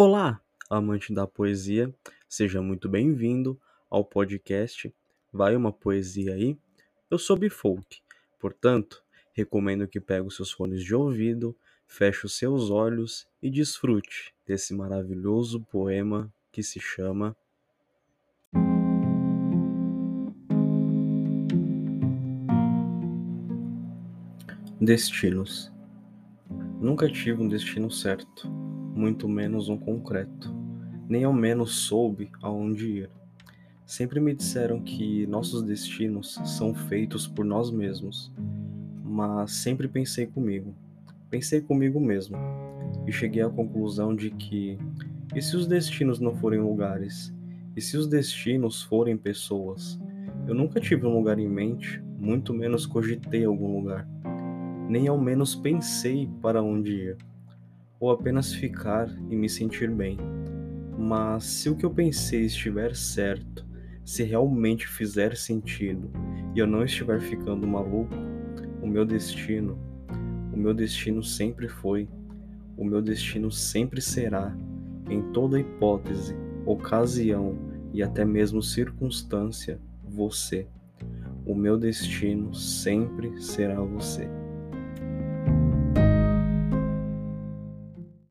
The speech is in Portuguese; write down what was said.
Olá, amante da poesia, seja muito bem-vindo ao podcast Vai uma Poesia aí? Eu sou Bifolk, portanto, recomendo que pegue os seus fones de ouvido, feche os seus olhos e desfrute desse maravilhoso poema que se chama Destinos. Nunca tive um destino certo muito menos um concreto, nem ao menos soube aonde ir. Sempre me disseram que nossos destinos são feitos por nós mesmos, mas sempre pensei comigo, pensei comigo mesmo, e cheguei à conclusão de que e se os destinos não forem lugares? E se os destinos forem pessoas? Eu nunca tive um lugar em mente, muito menos cogitei algum lugar. Nem ao menos pensei para onde ir ou apenas ficar e me sentir bem. Mas se o que eu pensei estiver certo, se realmente fizer sentido e eu não estiver ficando maluco, o meu destino, o meu destino sempre foi, o meu destino sempre será, em toda hipótese, ocasião e até mesmo circunstância, você. O meu destino sempre será você.